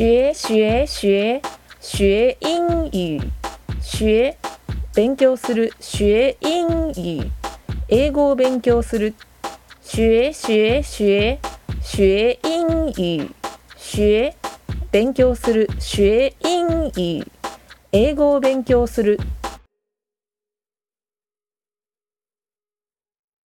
学学学学英語学勉強する学英語英語を勉強する学学学学英語学勉強する学英語英語を勉強する